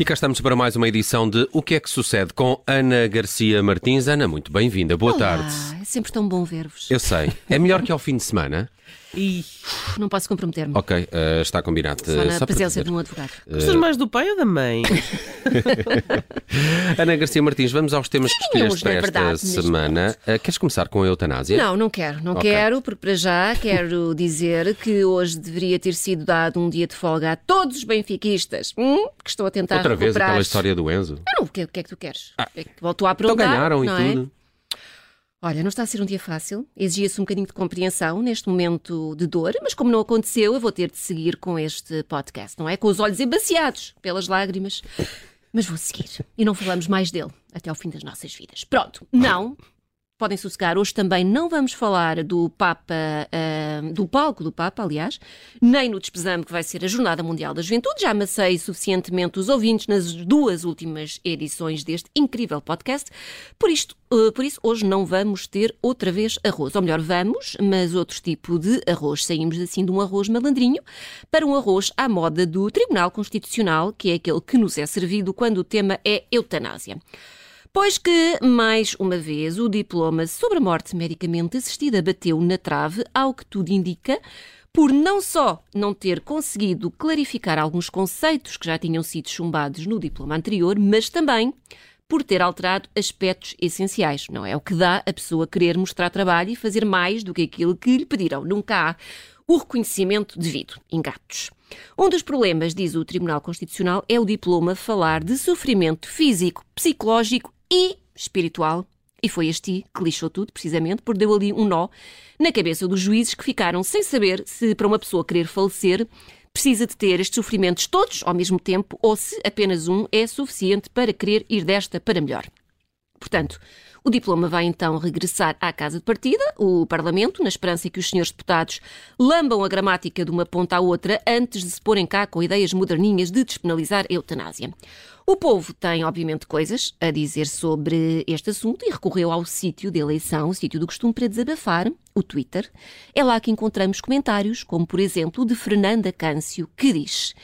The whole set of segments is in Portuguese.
E cá estamos para mais uma edição de O que é que sucede com Ana Garcia Martins. Ana, muito bem-vinda. Boa Olá, tarde. É sempre tão bom ver-vos. Eu sei. É melhor que ao fim de semana? E Não posso comprometer-me. Ok, eh, está combinado. Só Eh, na só presença de um advogado. gostas mais do pai ou da mãe? Ana Garcia Martins, vamos aos temas que escolheste para esta verdade, semana. Eh, queres começar com a eutanásia? Não, não quero, não Ok. quero, porque para já quero dizer que hoje deveria ter sido dado um dia de folga a todos os benfiquistas hum, que estão a tentar Outra vez recuperar. aquela história do Enzo. Ah, não, o que, o que é que tu queres? É que voltou a Então aprontar, ganharam e não é? tudo. Olha, não está a ser um dia fácil, exigia-se um bocadinho de compreensão neste momento de dor, mas como não aconteceu, eu vou ter de seguir com este podcast, não é? Com os olhos embaciados pelas lágrimas. Mas vou seguir. E não falamos mais dele até ao fim das nossas vidas. Pronto, não. Podem sossegar. Hoje também não vamos falar do Papa, ah, do palco do Papa, aliás, nem no despesame que vai ser a Jornada Mundial da Juventude. Já amassei suficientemente os ouvintes nas duas últimas edições deste incrível podcast. Por, isto, ah, por isso, hoje não vamos ter outra vez arroz. Ou melhor, vamos, mas outro tipo de arroz. Saímos assim de um arroz malandrinho para um arroz à moda do Tribunal Constitucional, que é aquele que nos é servido quando o tema é eutanásia. Pois que, mais uma vez, o diploma sobre a morte medicamente assistida bateu na trave, ao que tudo indica, por não só não ter conseguido clarificar alguns conceitos que já tinham sido chumbados no diploma anterior, mas também por ter alterado aspectos essenciais. Não é o que dá a pessoa querer mostrar trabalho e fazer mais do que aquilo que lhe pediram. Nunca há o reconhecimento devido. Ingatos. Um dos problemas, diz o Tribunal Constitucional, é o diploma falar de sofrimento físico, psicológico e espiritual. E foi este que lixou tudo, precisamente, porque deu ali um nó na cabeça dos juízes que ficaram sem saber se para uma pessoa querer falecer precisa de ter estes sofrimentos todos ao mesmo tempo ou se apenas um é suficiente para querer ir desta para melhor. Portanto, o diploma vai então regressar à casa de partida, o Parlamento, na esperança que os senhores deputados lambam a gramática de uma ponta à outra antes de se porem cá com ideias moderninhas de despenalizar a eutanásia. O povo tem, obviamente, coisas a dizer sobre este assunto e recorreu ao sítio de eleição, o sítio do costume para desabafar, o Twitter. É lá que encontramos comentários, como por exemplo o de Fernanda Câncio, que diz.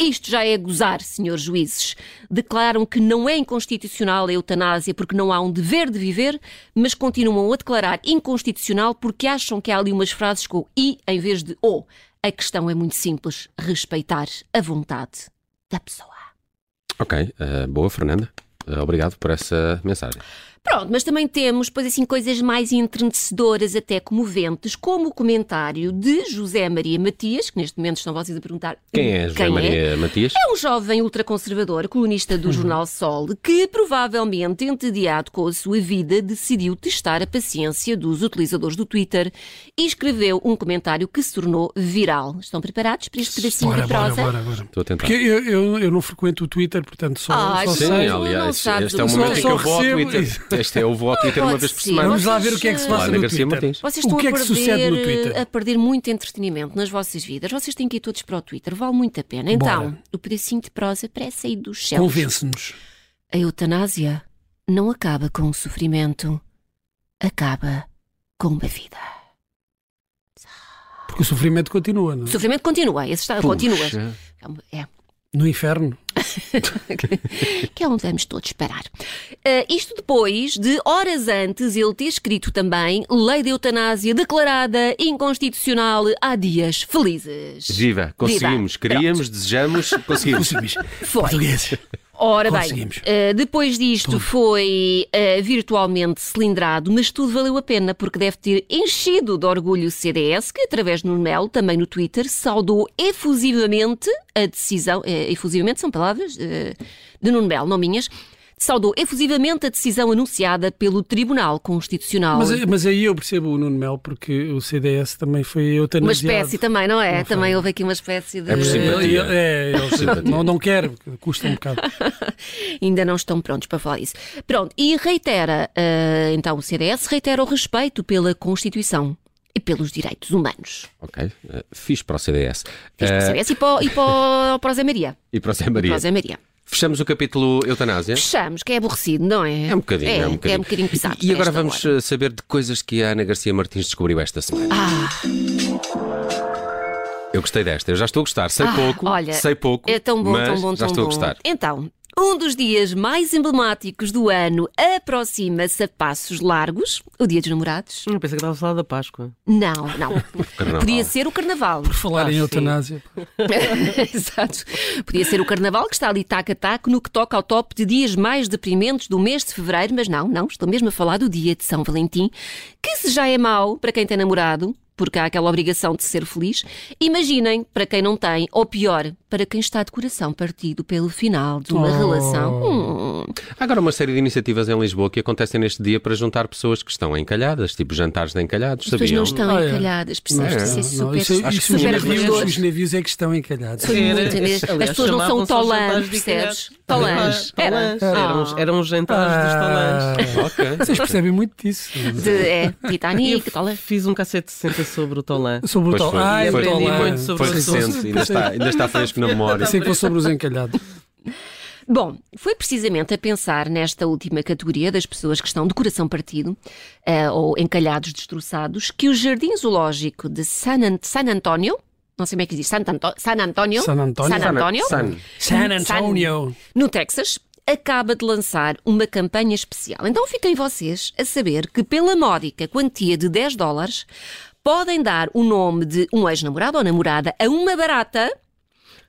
Isto já é gozar, senhores juízes. Declaram que não é inconstitucional a eutanásia porque não há um dever de viver, mas continuam a declarar inconstitucional porque acham que há ali umas frases com i em vez de o. A questão é muito simples: respeitar a vontade da pessoa. Ok, eh, boa, Fernanda. Eh, obrigado por essa mensagem. Pronto, mas também temos, pois assim, coisas mais entrenecedoras, até comoventes, como o comentário de José Maria Matias, que neste momento estão vocês a perguntar Quem é José Maria Matias? É um jovem ultraconservador, colunista do jornal Sol, que provavelmente, entediado com a sua vida, decidiu testar a paciência dos utilizadores do Twitter e escreveu um comentário que se tornou viral. Estão preparados para este pedacinho Bora, de bora, prosa? bora, bora. Estou a tentar. Porque eu, eu, eu não frequento o Twitter, portanto só, Ai, só sim, Sim, sei. não aliás, sabes este é o momento em que eu só vou ao Twitter. Este é eu vou ao Twitter uma vez por ser. semana. Vamos lá ver o que é que se passa Ana no Garcia Twitter. Martins. Vocês O estão que é a, que perder, sucede no Twitter? a perder muito entretenimento nas vossas vidas. Vocês têm que ir todos para o Twitter. Vale muito a pena. Então, Bora. o pedacinho de prosa parece sair dos céus. Convence-nos. A eutanásia não acaba com o sofrimento. Acaba com uma vida. Porque o sofrimento continua, não O é? sofrimento continua. Esse está, continua. Puxa. É. No inferno. que é onde vamos todos parar. Ah, isto depois de horas antes ele ter escrito também Lei de Eutanásia declarada inconstitucional há dias felizes. Viva, conseguimos, Viva. queríamos, desejamos, conseguimos. Conseguimos. Foi. Português. Ora bem, eh, depois disto Tudo. foi eh, virtualmente cilindrado, mas tudo valeu a pena porque deve ter enchido de orgulho o CDS, que através do Melo, também no Twitter, saudou efusivamente a decisão, eh, efusivamente são palavras de Nuno Melo, não minhas, saudou efusivamente a decisão anunciada pelo Tribunal Constitucional. Mas, mas aí eu percebo o Nuno Mel, porque o CDS também foi uma eutanasiado. espécie também, não é? Não foi. também houve aqui uma espécie de... É por cima. É, é, é, Simpatia. não, não quer, custa um bocado. ainda não estão prontos para falar isso. Pronto, e reitera, eh, então o CDS reitera o respeito pela Constituição e pelos direitos humanos. Ok, eh, fiz para o CDS. Fiz para o Eh, CDS e para, o- e para, para o Zé Maria. e para o Zé Para Maria. o Zé Maria. Fechamos o capítulo eutanásia. Fechamos, que é aborrecido, não é? É um bocadinho, é, é, um bocadinho. É um bocadinho pesado. E agora vamos hora. eh, saber de coisas que a Ana Garcia Martins descobriu esta semana. Ah, Eu gostei desta, eu já estou a gostar. Sei Ah, pouco, olha, sei pouco, É tão bom, mas tão bom, já tão estou bom. a gostar. Então, um dos dias mais emblemáticos do ano aproxima-se a passos largos, o Dia dos Namorados. Eu pensei que estava a falar da Páscoa. Não, não. Podia ser o Carnaval. Por falar Ah, em sim. eutanásia. Exato. Podia ser o Carnaval que está ali taco no que toca ao top de dias mais deprimentes do mês de Fevereiro, mas não, não, estou mesmo a falar do dia de São Valentim, que se já é mau para quem tem namorado, porque há aquela obrigação de ser feliz, imaginem para quem não tem, ou pior, para quem está de coração partido pelo final de uma Oh. relação. Hum. Há agora uma série de iniciativas em Lisboa que acontecem neste dia para juntar pessoas que estão encalhadas, tipo jantares de encalhados, As pessoas sabiam? não estão Ah, é. encalhadas, percebes? Não, Isso é Não, super, isso, os, sim, super navios, assustador. os navios é que estão encalhados. Foi muito, aliás, As pessoas não são tolãs, de percebes? Tolãs. Era. Tolãs. Eram, os- eram os jantares dos tolãs. Ah, Ok. Vocês percebem muito disso. De, é, Titanic, Tolãs. fiz um cassete de 60 sobre o Tolã. Sobre o Pois tal. foi, foi, o aprendi Tolã. muito sobre foi assunto. recente, ainda está, ainda está fresco na memória. Sei que foi sobre os encalhados. Bom, foi precisamente a pensar nesta última categoria das pessoas que estão de coração partido eh, ou encalhados, destroçados, que o Jardim Zoológico de San, An- San Antonio, não sei como é que diz, San, Anto- San Antonio, San Antonio. San Antonio, San. San Antonio. no Texas, acaba de lançar uma campanha especial. Então fiquem vocês a saber que pela módica quantia de 10 dólares podem dar o nome de um ex-namorado ou namorada a uma barata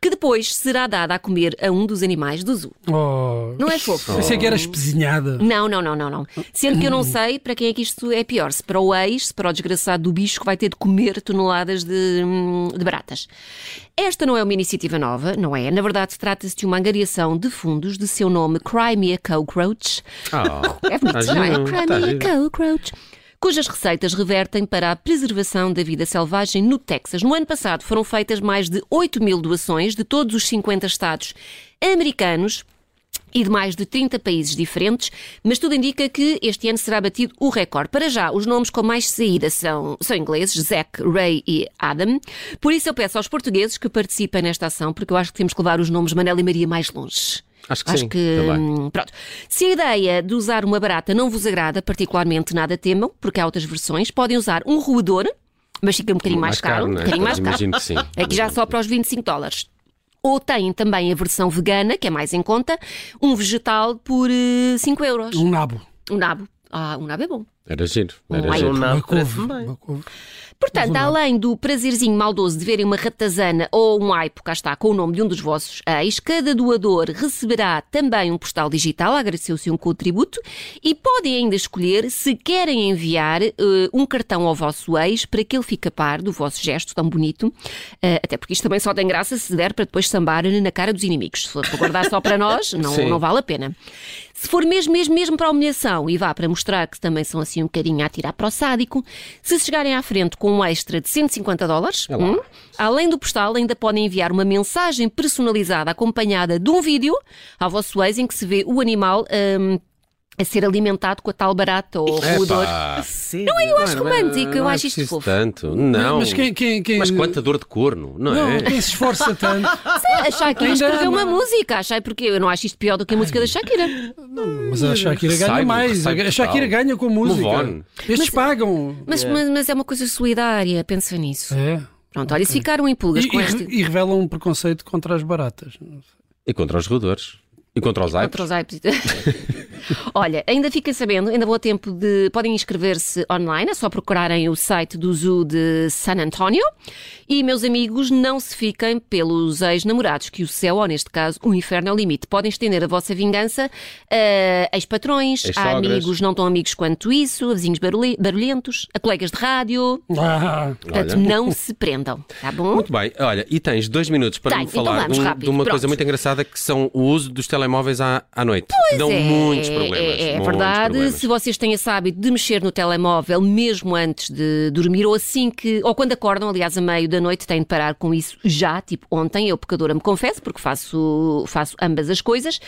que depois será dada a comer a um dos animais do zoo. Oh. Não é fofo? Pensei que era espesinhada. Não, não, não, não, não. Sendo que eu não sei para quem é que isto é pior. Se para o ex, se para o desgraçado do bicho que vai ter de comer toneladas de, hum, de baratas. Esta não é uma iniciativa nova, não é? Na verdade, trata-se de uma angariação de fundos de seu nome Cry Me a Cockroach. Ah, É bonito, Tá não é? Cry tá Me a giro. Cockroach. Cujas receitas revertem para a preservação da vida selvagem no Texas. No ano passado foram feitas mais de 8 mil doações de todos os 50 estados americanos e de mais de 30 países diferentes, mas tudo indica que este ano será batido o recorde. Para já, os nomes com mais saída são, são ingleses, Zack, Ray e Adam. Por isso eu peço aos portugueses que participem nesta ação, porque eu acho que temos que levar os nomes Manela e Maria mais longe. Acho que sim, também. hum, pronto. Se a ideia de usar uma barata não vos agrada particularmente, nada temam, porque há outras versões. Podem usar um roedor, mas fica um bocadinho mais, caro. um não é? bocadinho mais caro. Que sim. Aqui já só para os 25 dólares. Ou têm também a versão vegana, que é mais em conta, um vegetal por eh, 5 euros. Um nabo. Um nabo. Ah, um nabo é bom. Era giro, era Ai, giro. Um nabo Uma couve. Uma couve. Portanto, um além do prazerzinho maldoso de verem uma ratazana ou um aipo, cá está, com o nome de um dos vossos ex, cada doador receberá também um postal digital a agradecer o seu contributo e podem ainda escolher se querem enviar eh, um cartão ao vosso ex para que ele fique a par do vosso gesto tão bonito, Eh, até porque isto também só tem graça se der para depois sambar na cara dos inimigos. Se for para guardar só para nós, não, Sim. não vale a pena. Se for mesmo, mesmo, mesmo para a humilhação e vá para mostrar que também são assim um bocadinho a tirar para o sádico, se chegarem à frente com um extra de 150 dólares, lá. hum, além do postal, ainda podem enviar uma mensagem personalizada acompanhada de um vídeo ao vosso ex em que se vê o animal hum, a ser alimentado com a tal barata ou roedor. Epá, Sério? Não é, eu acho não é- romântico, eu não é acho isto fofo. tanto. Não. Mas quem, quem, quem... Mas quanta dor de corno, não, Não, é? quem se esforça tanto. A Shakira escreveu uma não. música, achei porque eu não acho isto pior do que a música da Shakira. Mas a Shakira ganha Recebe, mais. recebe A Shakira ganha com música. Move on. Estes Mas- pagam. Mas, mas, mas é uma coisa solidária, pensa nisso. É. Pronto, olha, se ficaram em pulgas E, com e, este. e revelam um preconceito contra as baratas. E contra os roedores. E contra os aipos. Contra os. Olha, ainda fiquem sabendo, ainda vou a tempo de. Podem inscrever-se online, é só procurarem o site do Zoo de San Antonio. E, meus amigos, não se fiquem pelos ex-namorados, que o céu, ou neste caso, o inferno é o limite. Podem estender a vossa vingança a ex-patrões, a amigos não tão amigos quanto isso, a vizinhos barulhe- barulhentos, a colegas de rádio. Ah, Portanto, Olha. não se prendam, tá bom? Muito bem, olha, e tens dois minutos para Tenho, me então falar vamos, de, um- de uma pronto. coisa muito engraçada que são o uso dos telemóveis à, à noite. que dão é, muitos problemas. É, é muitos verdade. problemas. Se vocês têm esse hábito de mexer no telemóvel mesmo antes de dormir, ou assim que, ou quando acordam, aliás, a meio da noite, têm de parar com isso já, tipo ontem, eu pecadora me confesso, porque faço, faço ambas as coisas.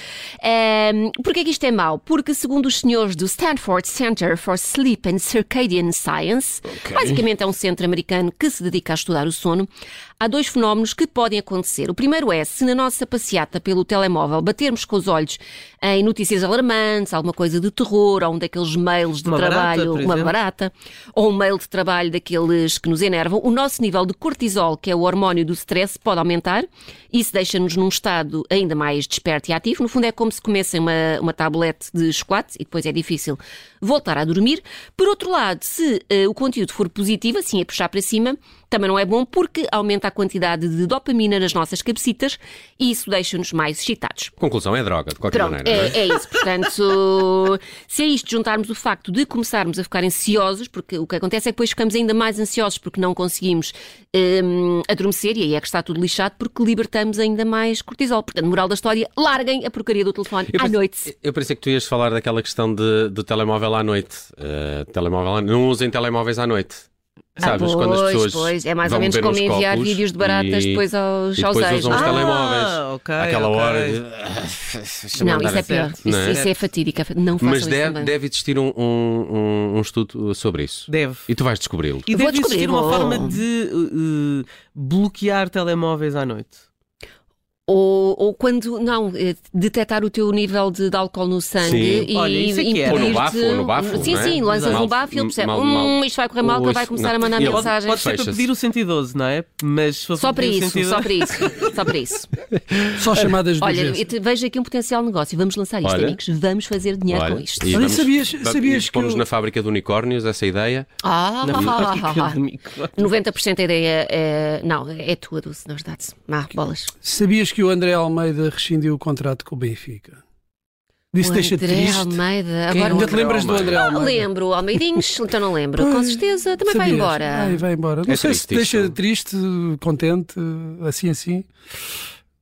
Um, Porquê que isto é mau? Porque, segundo os senhores do Stanford Center for Sleep and Circadian Science, basicamente é um centro americano que se dedica a estudar o sono, há dois fenómenos que podem acontecer. O primeiro é, se na nossa passeata pelo telemóvel batermos com os olhos em notícias alarmantes, alguma coisa de terror, ou um daqueles mails de Uma barata, trabalho, por uma exemplo. barata, ou um mail de trabalho daqueles que nos enervam, o nosso nível de cortisol, que é o hormónio do stress, pode aumentar. Isso deixa-nos num estado ainda mais desperto e ativo. No fundo, é como se comessem uma, uma tablete de chocolate e depois é difícil voltar a dormir. Por outro lado, se eh, o conteúdo for positivo, assim a puxar para cima, também não é bom porque aumenta a quantidade de dopamina nas nossas cabecitas e isso deixa-nos mais excitados. Conclusão é droga, de qualquer Pronto, maneira. é? é, é isso. Portanto, se a isto juntarmos o facto de começarmos a ficar ansiosos, porque o que acontece é que depois ficamos ainda mais ansiosos porque não conseguimos hum, adormecer e aí é que está tudo lixado porque libertamos ainda mais cortisol. Portanto, moral da história, larguem a porcaria do telefone Eu à pense- noite. Eu pensei que tu ias falar daquela questão de, do telemóvel à noite. Uh, telemóvel à- Não usem telemóveis à noite. Sabes? ah, pois, quando as pessoas. pois, é mais ou menos como enviar vídeos de baratas e- depois aos, e aos depois ex. usam os Ah, telemóveis. ok, Aquela ok. hora de. Não, isso é pior. Certo, Isso, é? isso é fatídica. Não façam Mas isso deve, deve existir um, um, um- estudo sobre isso. Deve. E tu vais descobri-lo. E deve descobrir, existir uma forma de uh, bloquear telemóveis à noite. Ou, ou quando, não, eh, detectar o teu nível de, de álcool no sangue Sim. e Olha, isso é que era. Ou no impedir-te- bafo, ou no bafo, Sim, é? sim, lanças Mal- um bafo e ele percebe, mal- hum, isto vai correr mal, que ele vai começar a mandar não. E ele- mensagens. Pode ser para pedir o 112, não é? Mas Só para isso, 112 só para isso, só para isso. Só chamadas de Olha, urgência. eu te- vejo aqui um potencial negócio. Vamos lançar isto, Olha. amigos. Vamos fazer dinheiro Olha, com isto. e sabias- vamos- sabias e que pomos eu- na fábrica de unicórnios essa ideia. Ah, Na micro. 90% da ideia é. Não, é tua, Dulce, na verdade. Ah, bolas. Sabias que o André Almeida rescindiu o contrato com o Benfica? Disse O deixa-te André triste. Almeida. Quem Agora Ainda te lembras do Almeida? André Não Almeida? lembro, Almeidinhos, então não lembro. Com certeza, também vai Sabias? embora. Vai, vai embora. Não É sei triste se te deixa isto. triste, contente, assim assim.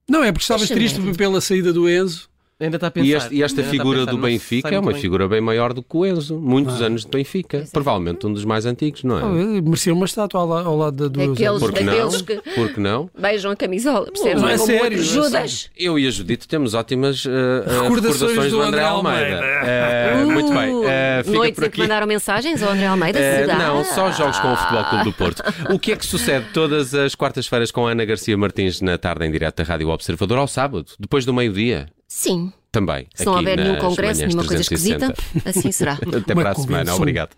Não, é porque estavas triste pela saída do Enzo. Ainda está a pensar. E, este- e esta figura do não Benfica é uma bem. figura bem maior do que o Enzo. Muitos Ah. anos de Benfica. É. Provavelmente um dos mais antigos, não é? Oh, Merecia uma estátua ao, la- ao lado da do Daqueles- Eusébio. Porque não? daqueles que- Porque não? Beijam a camisola, percebes? Não, é Como sério, é Judas. Eu e a Judite temos ótimas uh, uh, Recordações recordações do do André Almeida. Almeida. Uh, muito bem. Uh, Uh, fica noites por em que aqui. mandaram mensagens ao André Almeida? Uh, não, só jogos com o Futebol Clube do Porto. O que é que sucede todas as quartas-feiras com a Ana Garcia Martins na tarde em direto da Rádio Observador ao sábado, depois do meio-dia? Sim. Também. Se não houver nenhum congresso, nenhuma coisa 360. esquisita, assim será. Até para a semana. Obrigado.